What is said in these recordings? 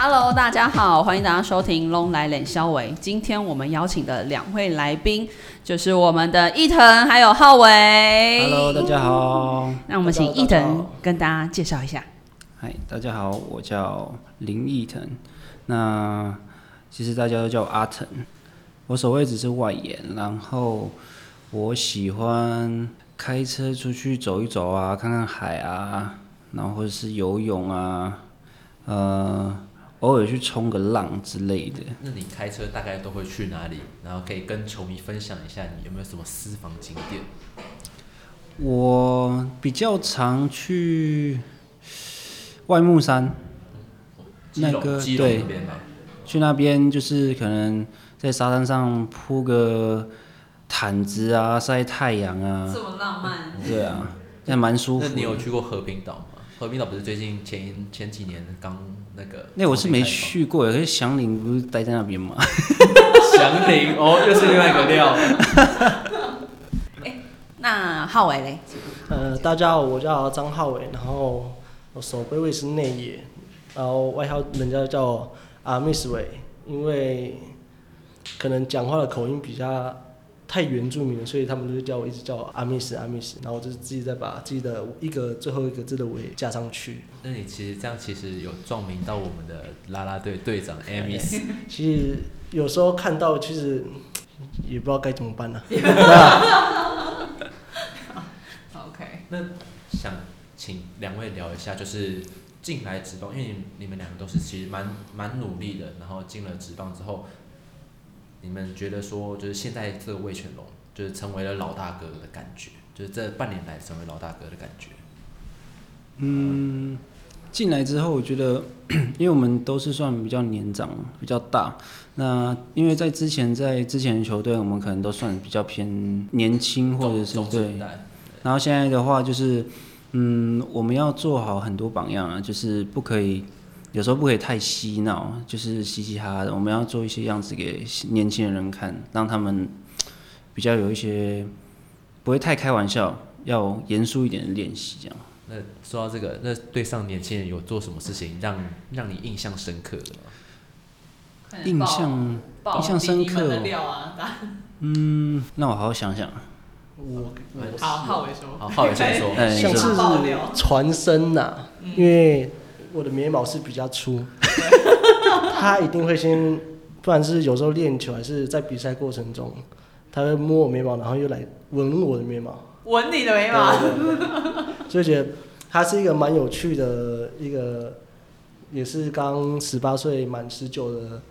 Hello，大家好，欢迎大家收听《龙来冷肖维》。今天我们邀请的两位来宾就是我们的伊藤还有浩伟。Hello，大家好。那我们请伊藤跟大家介绍一下。嗨，大家好，我叫林义腾。那其实大家都叫我阿腾。我所谓只是外延，然后我喜欢开车出去走一走啊，看看海啊，然后或者是游泳啊，呃，偶尔去冲个浪之类的。那你开车大概都会去哪里？然后可以跟球迷分享一下你有没有什么私房景点？我比较常去外木山，那个对？去那边就是可能在沙滩上铺个毯子啊，晒太阳啊，这么浪漫？对啊，那蛮舒服那。你有去过和平岛吗？和平岛不是最近前前几年刚那个？那我是没。去过，可是祥林不是待在那边吗？祥林哦，又是另外一个料。那浩伟嘞？呃，大家好，我叫张浩伟，然后我手背位是内野，然后外号人家叫我阿 Miss 伟，因为可能讲话的口音比较太原住民了，所以他们就叫我一直叫我阿 Miss 阿 Miss，然后我就是自己再把自己的一个最后一个字的尾加上去。那你其实这样其实有撞名到我们的啦啦队队长 Amis。其实有时候看到，其实也不知道该怎么办呢、啊，OK，那想请两位聊一下，就是进来职棒，因为你你们两个都是其实蛮蛮努力的，然后进了职棒之后，你们觉得说，就是现在这个魏全龙就是成为了老大哥的感觉，就是这半年来成为老大哥的感觉。嗯，进来之后，我觉得，因为我们都是算比较年长、比较大，那因为在之前在之前的球队，我们可能都算比较偏年轻，或者是中对，然后现在的话就是，嗯，我们要做好很多榜样啊，就是不可以，有时候不可以太嬉闹，就是嘻嘻哈哈的。我们要做一些样子给年轻人看，让他们比较有一些不会太开玩笑，要严肃一点的练习这样。那说到这个，那对上年轻人有做什么事情让让你印象深刻的吗？印象印象深刻！嗯，那我好好想想。我我好，浩伟说。好，浩伟先说。哎像是传声呐、因为我的眉毛是比较粗，他一定会先，不管是有时候练球还是在比赛过程中，他会摸我眉毛，然后又来闻我的眉毛，闻你的眉对对对。所以觉得他是一个蛮有趣的一个，也是刚十八岁满十九的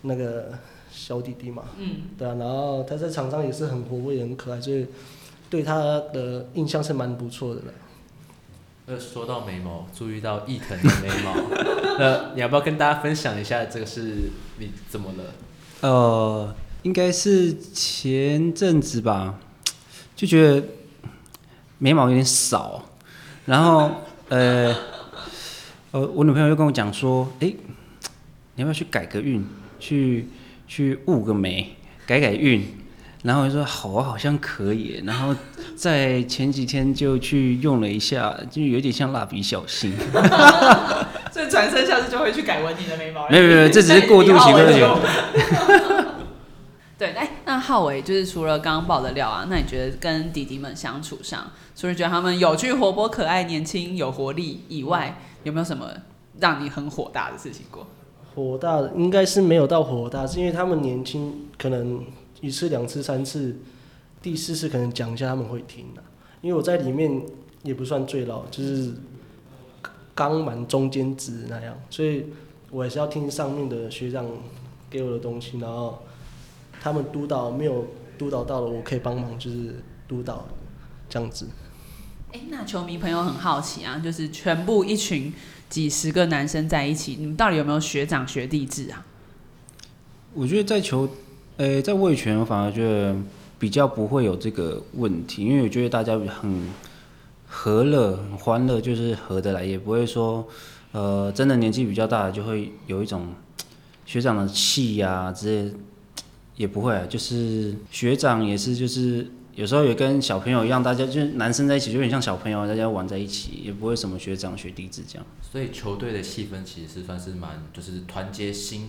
那个小弟弟嘛，嗯，对啊，然后他在场上也是很活泼也很可爱，所以对他的印象是蛮不错的了。呃，说到眉毛，注意到伊藤的眉毛，那你要不要跟大家分享一下这个是你怎么了？呃，应该是前阵子吧，就觉得眉毛有点少，然后呃，呃，我女朋友又跟我讲说，诶，你要不要去改个运，去去雾个眉，改改运？然后我就说好啊，好像可以。然后在前几天就去用了一下，就有点像蜡笔小新。所以转身下次就会去改纹你的眉毛。没有没有没有 这只是过渡期过渡期对，哎，那浩伟就是除了刚刚爆的料啊，那你觉得跟弟弟们相处上，除了觉得他们有趣、活泼、可爱、年轻、有活力以外，有没有什么让你很火大的事情过？火大的应该是没有到火大，是因为他们年轻，可能一次、两次、三次，第四次可能讲一下他们会听的。因为我在里面也不算最老，就是刚满中间值那样，所以我还是要听上面的学长给我的东西，然后他们督导没有督导到了，我可以帮忙，就是督导这样子。哎，那球迷朋友很好奇啊，就是全部一群几十个男生在一起，你们到底有没有学长学弟制啊？我觉得在球，呃、在卫权，我反而觉得比较不会有这个问题，因为我觉得大家很和乐、很欢乐，就是合得来，也不会说，呃，真的年纪比较大就会有一种学长的气呀、之类，也不会啊，就是学长也是就是有时候也跟小朋友一样，大家就是男生在一起就有点像小朋友，大家玩在一起，也不会什么学长学弟制这样。所以球队的气氛其实是算是蛮就是团结心，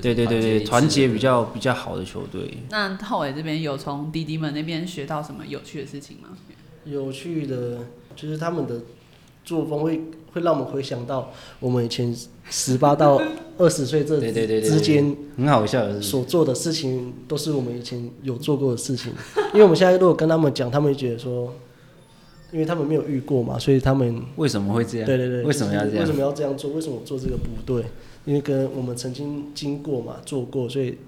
对对对对，团结比较比较好的球队。那浩伟这边有从弟弟们那边学到什么有趣的事情吗？有趣的，就是他们的作风会会让我们回想到我们以前十八到二十岁这对对对之间很好笑的，所做的事情，都是我们以前有做过的事情。因为我们现在如果跟他们讲，他们会觉得说，因为他们没有遇过嘛，所以他们为什么会这样？对对对，为什么要这样为什？么要这样做？为什么做这个不对？因为跟我们曾经经过嘛，做过，所以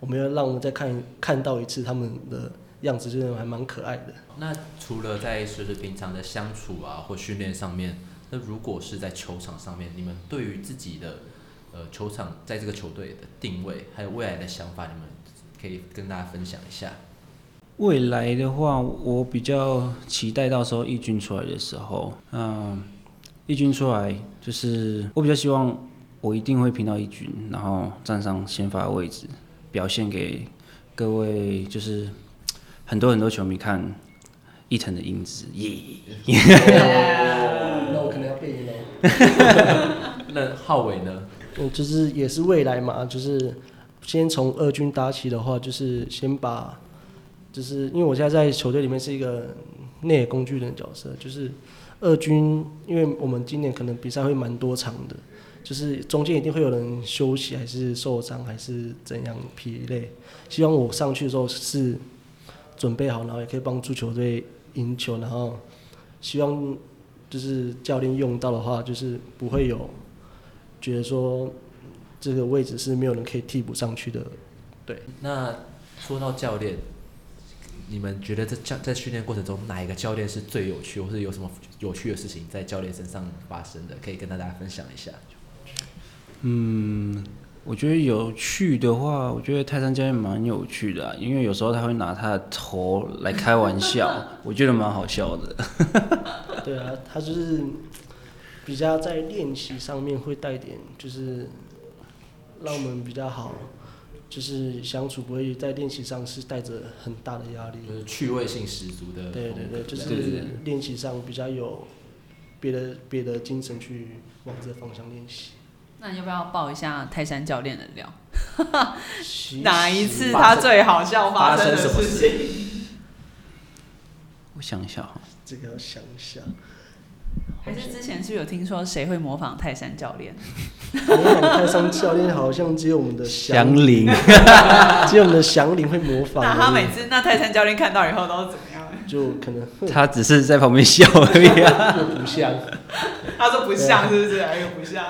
我们要让我们再看看到一次他们的样子，就是还蛮可爱的。那除了在就是平常的相处啊或训练上面，那如果是在球场上面，你们对于自己的呃球场在这个球队的定位还有未来的想法，你们可以跟大家分享一下。未来的话，我比较期待到时候义军出来的时候，嗯，义军出来就是我比较希望我一定会拼到义军，然后站上先发的位置，表现给各位就是很多很多球迷看伊藤的英姿，耶、那我可能要背了。那浩伟呢？嗯，就是也是未来嘛，就是先从二军打起的话，就是先把，就是因为我现在在球队里面是一个内野工具人的角色，就是二军，因为我们今年可能比赛会蛮多场的，就是中间一定会有人休息，还是受伤，还是怎样疲累，希望我上去的时候是准备好，然后也可以帮助球队赢球，然后希望就是教练用到的话，就是不会有。觉得说这个位置是没有人可以替补上去的。对那说到教练，你们觉得在教在训练过程中，哪一个教练是最有趣，或是有什么有趣的事情在教练身上发生的，可以跟大家分享一下？嗯，我觉得有趣的话，我觉得泰山教练蛮有趣的、啊，因为有时候他会拿他的头来开玩笑，我觉得蛮好笑的。对啊，他就是比较在练习上面会带点，就是让我们比较好，就是相处不会在练习上是带着很大的压力。就是趣味性十足的。对对对，就是练习上比较有别的别的精神去往这个方向练习。那你要不要报一下泰山教练的料？其哪一次他最好笑发生的事情？我想一下哈，这个要想一下，还是之前是不是有听说谁会模仿泰山教练？模仿泰山教练好像只有我们的祥祥，林，只有我们的祥林会模仿。那他每次那泰山教练看到以后都是怎么样？就可能他只是在旁边笑而已啊。又不像。他说不像，是不是？又不像。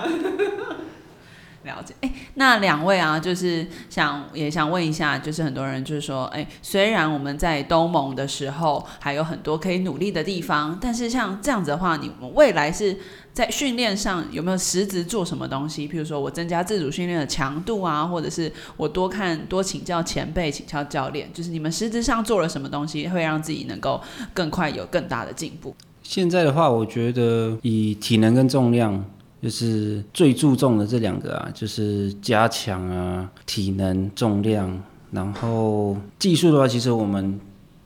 了解，哎、那两位啊，就是想也想问一下，就是很多人就是说，哎、虽然我们在东盟的时候还有很多可以努力的地方，但是像这样子的话，你们未来是在训练上有没有实质做什么东西？譬如说我增加自主训练的强度啊，或者是我多看多请教前辈、请教教练，就是你们实质上做了什么东西，会让自己能够更快有更大的进步？现在的话，我觉得以体能跟重量，就是最注重的这两个啊，就是加强啊体能、重量，然后技术的话，其实我们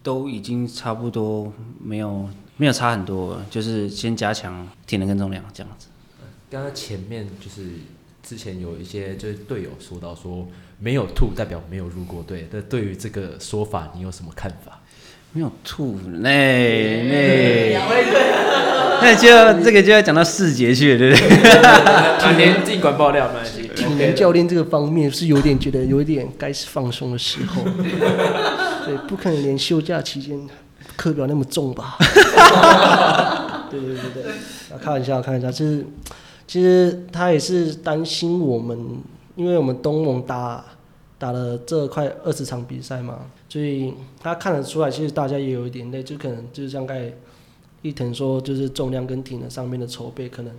都已经差不多没有没有差很多，就是先加强体能跟重量这样子。刚刚前面就是之前有一些就是队友说到说没有吐代表没有入过队，那对于这个说法你有什么看法？没有吐，那那那就要这个就要讲到细节去了，对不对？体能尽管爆料没关系。体能教练这个方面是有点觉得有一点该是放松的时候，对，不可能连休假期间课表那么重吧？对对对对，啊，开玩笑，开玩笑，就是其实他也是担心我们，因为我们东盟打打了这快二十场比赛嘛，所以他看得出来，其实大家也有一点累，就可能就是像刚才伊藤说，就是重量跟体能上面的筹备，可能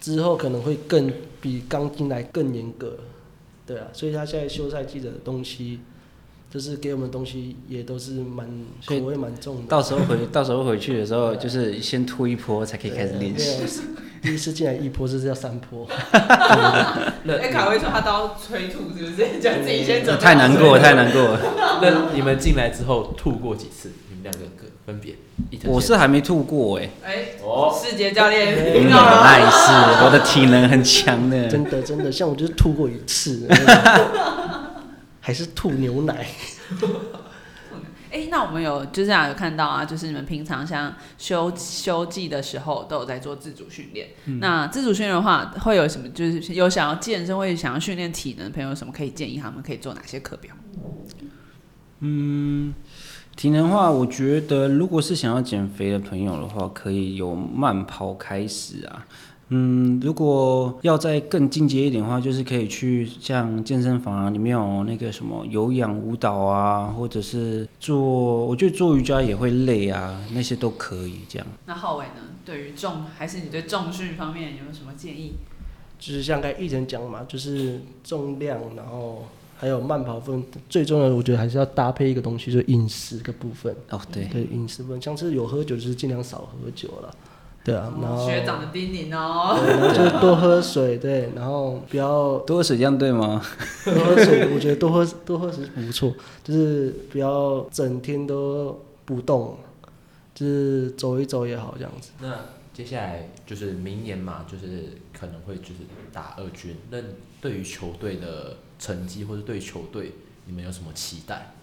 之后可能会更比刚进来更严格，对啊，所以他现在休赛季的东西，就是给我们的东西也都是蛮口味蛮重的。到时候回 到时候回去的时候，就是先吐一波才可以开始练习。第一次进来一波，这是要三波。那 哎，卡威说他都要催吐，是不是？就自己先走。太难过了，太难过了。那你们进来之后吐过几次？你们们两个各分别。我是还没吐过哎、哎，哦，世杰教练哎听到了吗？那一次我的体能很强的。真的真的，像我就是吐过一次，还是吐牛奶。哎，那我们有就是啊有看到啊，就是你们平常像休休季的时候都有在做自主训练。那自主训练的话，会有什么？就是有想要健身或者想要训练体能的朋友，有什么可以建议他们可以做哪些课表？嗯体能的话，我觉得如果是想要减肥的朋友的话，可以由慢跑开始啊。嗯，如果要再更进阶一点的话，就是可以去像健身房啊，里面有那个什么有氧舞蹈啊，或者是做，我觉得做瑜伽也会累啊，那些都可以这样。那浩伟呢？对于重还是你对重训方面有没有什么建议？就是像刚才一人讲嘛，就是重量，然后还有慢跑分，最重要的我觉得还是要搭配一个东西，就是饮食的部分。哦，对，对，饮食部分，像是有喝酒就是尽量少喝酒了，对啊，然后学长的叮咛哦。对，然后就是多喝水，对，然后不要多喝水这样对吗？多喝水，我觉得多喝多喝水不错，就是不要整天都不动，就是走一走也好这样子。那接下来就是明年嘛，就是可能会就是打二军。那对于球队的成绩，或者对球队，你们有什么期待？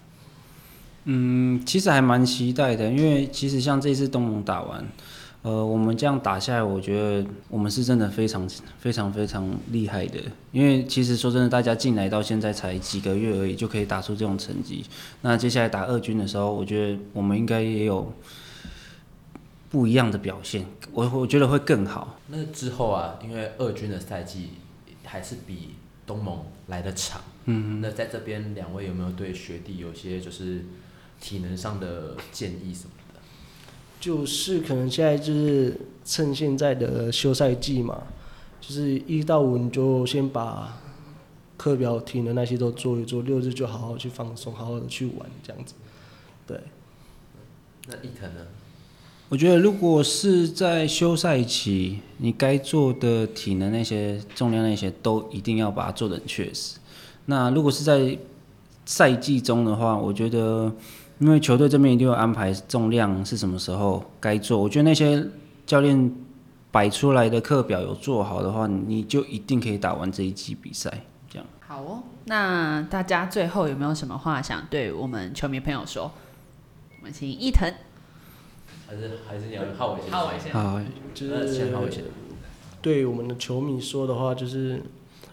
嗯，其实还蛮期待的，因为其实像这次东盟打完，呃，我们这样打下来，我觉得我们是真的非常非常非常厉害的。因为其实说真的，大家进来到现在才几个月而已，就可以打出这种成绩。那接下来打二军的时候，我觉得我们应该也有不一样的表现，我我觉得会更好。那之后啊，因为二军的赛季还是比东盟来的长。嗯，那在这边两位有没有对学弟有些就是体能上的建议什么的？就是可能现在就是趁现在的休赛季嘛，就是一到五你就先把课表、体能那些都做一做，六日就好好去放松，好好的去玩这样子。对，那伊藤呢？我觉得如果是在休赛期，你该做的体能那些重量那些都一定要把它做得很确实。那如果是在赛季中的话，我觉得因为球队这边一定有安排重量是什么时候该做，我觉得那些教练摆出来的课表有做好的话，你就一定可以打完这一季比赛。这样，好哦，那大家最后有没有什么话想对我们球迷朋友说？我们请伊藤，还是还是你要浩伟先说？浩伟先好，就是那先浩伟先。对我们的球迷说的话，就是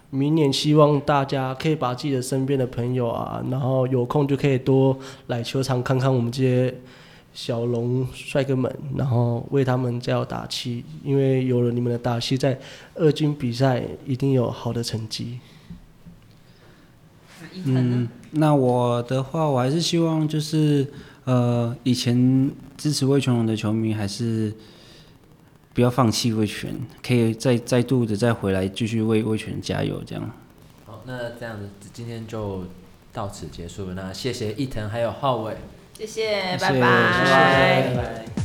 明年希望大家可以把自己的身边的朋友啊，然后有空就可以多来球场看看我们这些小龙帅哥们，然后为他们加油打气，因为有了你们的打气，在二军比赛一定有好的成绩。嗯，那我的话，我还是希望就是呃，以前支持魏全龙的球迷还是不要放弃魏权，可以再再度的再回来继续为魏权加油，这样。好，那这样子今天就到此结束了。那谢谢伊藤还有浩伟，谢谢，谢谢拜拜拜拜拜。